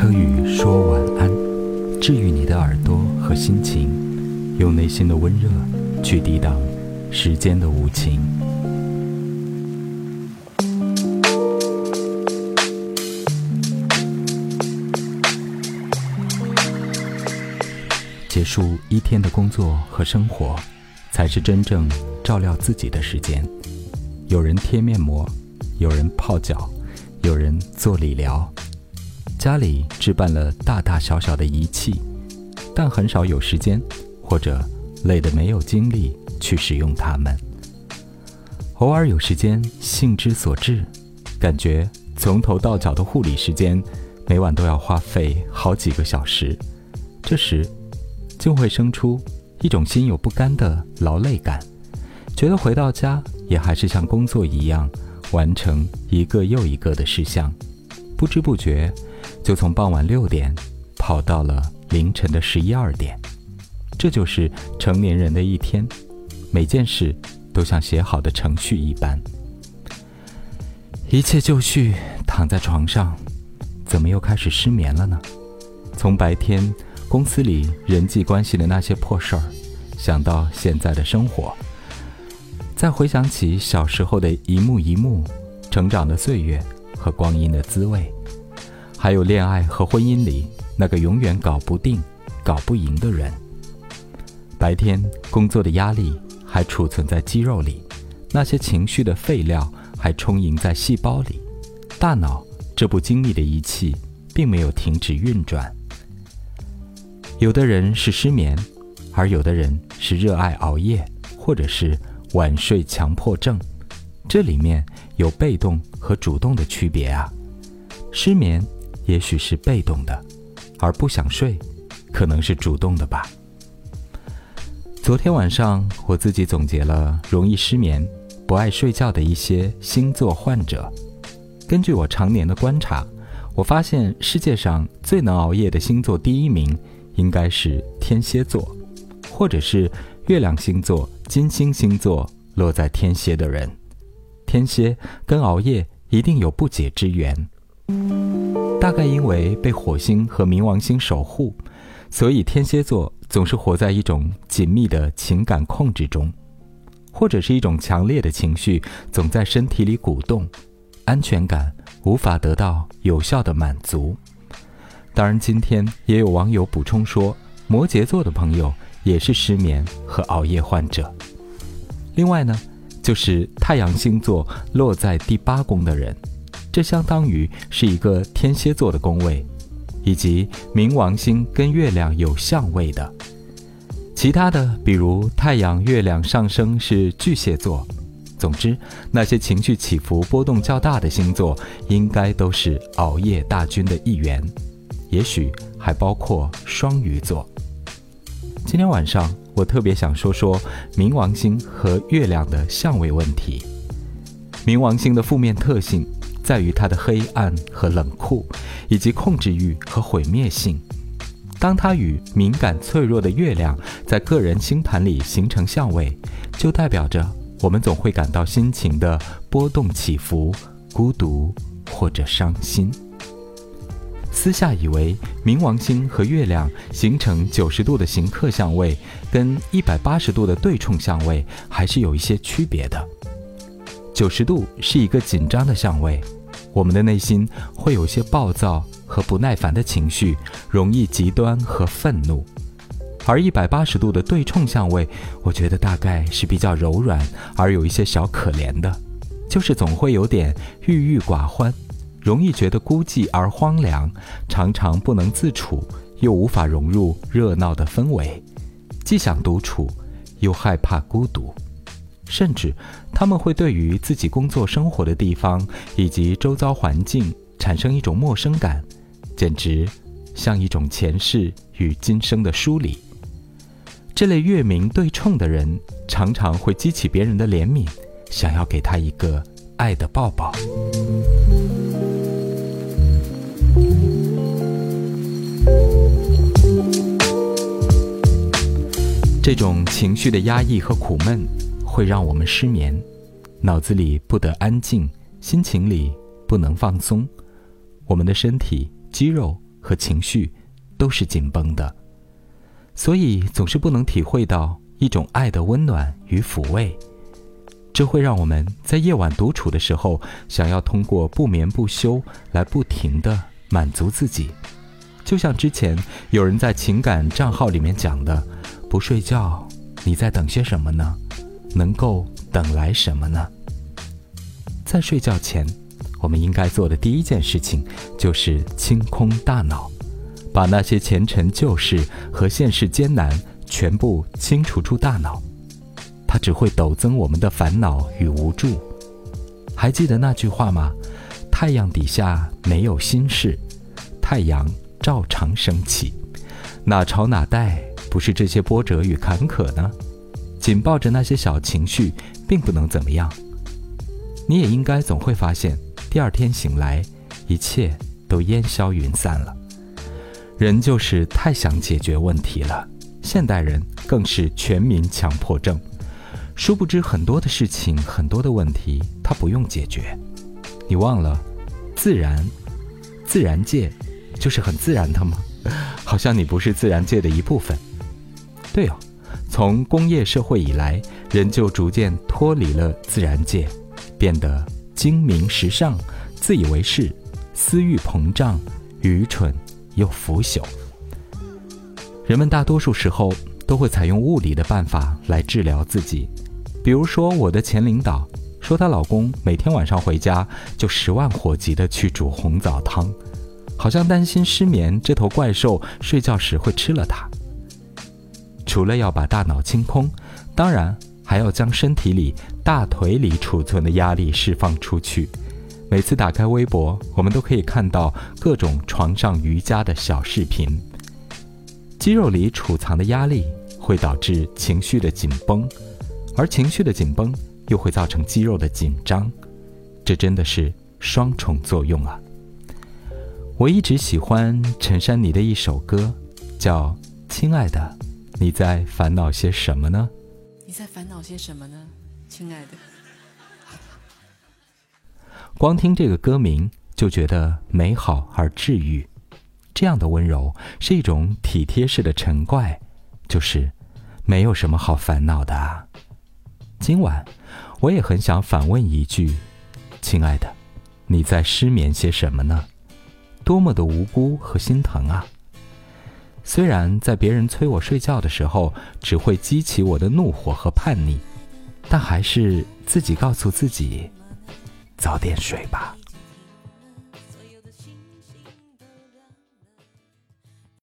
柯宇说晚安，治愈你的耳朵和心情，用内心的温热去抵挡时间的无情。结束一天的工作和生活，才是真正照料自己的时间。有人贴面膜，有人泡脚，有人做理疗。家里置办了大大小小的仪器，但很少有时间，或者累得没有精力去使用它们。偶尔有时间，兴之所至，感觉从头到脚的护理时间，每晚都要花费好几个小时。这时，就会生出一种心有不甘的劳累感，觉得回到家也还是像工作一样，完成一个又一个的事项，不知不觉。就从傍晚六点跑到了凌晨的十一二点，这就是成年人的一天，每件事都像写好的程序一般。一切就绪，躺在床上，怎么又开始失眠了呢？从白天公司里人际关系的那些破事儿，想到现在的生活，再回想起小时候的一幕一幕，成长的岁月和光阴的滋味。还有恋爱和婚姻里那个永远搞不定、搞不赢的人。白天工作的压力还储存在肌肉里，那些情绪的废料还充盈在细胞里，大脑这部精密的仪器并没有停止运转。有的人是失眠，而有的人是热爱熬夜，或者是晚睡强迫症。这里面有被动和主动的区别啊，失眠。也许是被动的，而不想睡，可能是主动的吧。昨天晚上我自己总结了容易失眠、不爱睡觉的一些星座患者。根据我常年的观察，我发现世界上最能熬夜的星座第一名应该是天蝎座，或者是月亮星座、金星星座落在天蝎的人。天蝎跟熬夜一定有不解之缘。大概因为被火星和冥王星守护，所以天蝎座总是活在一种紧密的情感控制中，或者是一种强烈的情绪总在身体里鼓动，安全感无法得到有效的满足。当然，今天也有网友补充说，摩羯座的朋友也是失眠和熬夜患者。另外呢，就是太阳星座落在第八宫的人。这相当于是一个天蝎座的宫位，以及冥王星跟月亮有相位的。其他的，比如太阳、月亮上升是巨蟹座。总之，那些情绪起伏波动较大的星座，应该都是熬夜大军的一员。也许还包括双鱼座。今天晚上，我特别想说说冥王星和月亮的相位问题。冥王星的负面特性。在于它的黑暗和冷酷，以及控制欲和毁灭性。当它与敏感脆弱的月亮在个人星盘里形成相位，就代表着我们总会感到心情的波动起伏、孤独或者伤心。私下以为，冥王星和月亮形成九十度的刑克相位，跟一百八十度的对冲相位还是有一些区别的。九十度是一个紧张的相位。我们的内心会有些暴躁和不耐烦的情绪，容易极端和愤怒；而一百八十度的对冲相位，我觉得大概是比较柔软而有一些小可怜的，就是总会有点郁郁寡欢，容易觉得孤寂而荒凉，常常不能自处，又无法融入热闹的氛围，既想独处，又害怕孤独。甚至，他们会对于自己工作生活的地方以及周遭环境产生一种陌生感，简直像一种前世与今生的疏离。这类月明对冲的人，常常会激起别人的怜悯，想要给他一个爱的抱抱。这种情绪的压抑和苦闷。会让我们失眠，脑子里不得安静，心情里不能放松，我们的身体肌肉和情绪都是紧绷的，所以总是不能体会到一种爱的温暖与抚慰。这会让我们在夜晚独处的时候，想要通过不眠不休来不停的满足自己。就像之前有人在情感账号里面讲的：“不睡觉，你在等些什么呢？能够等来什么呢？”在睡觉前，我们应该做的第一件事情就是清空大脑，把那些前尘旧事和现实艰难全部清除出大脑。它只会陡增我们的烦恼与无助。还记得那句话吗？太阳底下没有心事，太阳照常升起。哪朝哪代不是这些波折与坎坷呢？紧抱着那些小情绪，并不能怎么样。你也应该总会发现，第二天醒来，一切都烟消云散了。人就是太想解决问题了，现代人更是全民强迫症。殊不知，很多的事情，很多的问题，它不用解决。你忘了，自然，自然界，就是很自然的吗？好像你不是自然界的一部分。对哦，从工业社会以来，人就逐渐脱离了自然界，变得精明时尚、自以为是、私欲膨胀、愚蠢又腐朽。人们大多数时候都会采用物理的办法来治疗自己。比如说，我的前领导说，她老公每天晚上回家就十万火急的去煮红枣汤，好像担心失眠这头怪兽睡觉时会吃了他。除了要把大脑清空，当然还要将身体里大腿里储存的压力释放出去。每次打开微博，我们都可以看到各种床上瑜伽的小视频。肌肉里储藏的压力会导致情绪的紧绷。而情绪的紧绷又会造成肌肉的紧张，这真的是双重作用啊！我一直喜欢陈珊妮的一首歌，叫《亲爱的，你在烦恼些什么呢？》你在烦恼些什么呢，亲爱的？光听这个歌名就觉得美好而治愈，这样的温柔是一种体贴式的嗔怪，就是没有什么好烦恼的啊。今晚，我也很想反问一句：“亲爱的，你在失眠些什么呢？多么的无辜和心疼啊！虽然在别人催我睡觉的时候，只会激起我的怒火和叛逆，但还是自己告诉自己，早点睡吧。”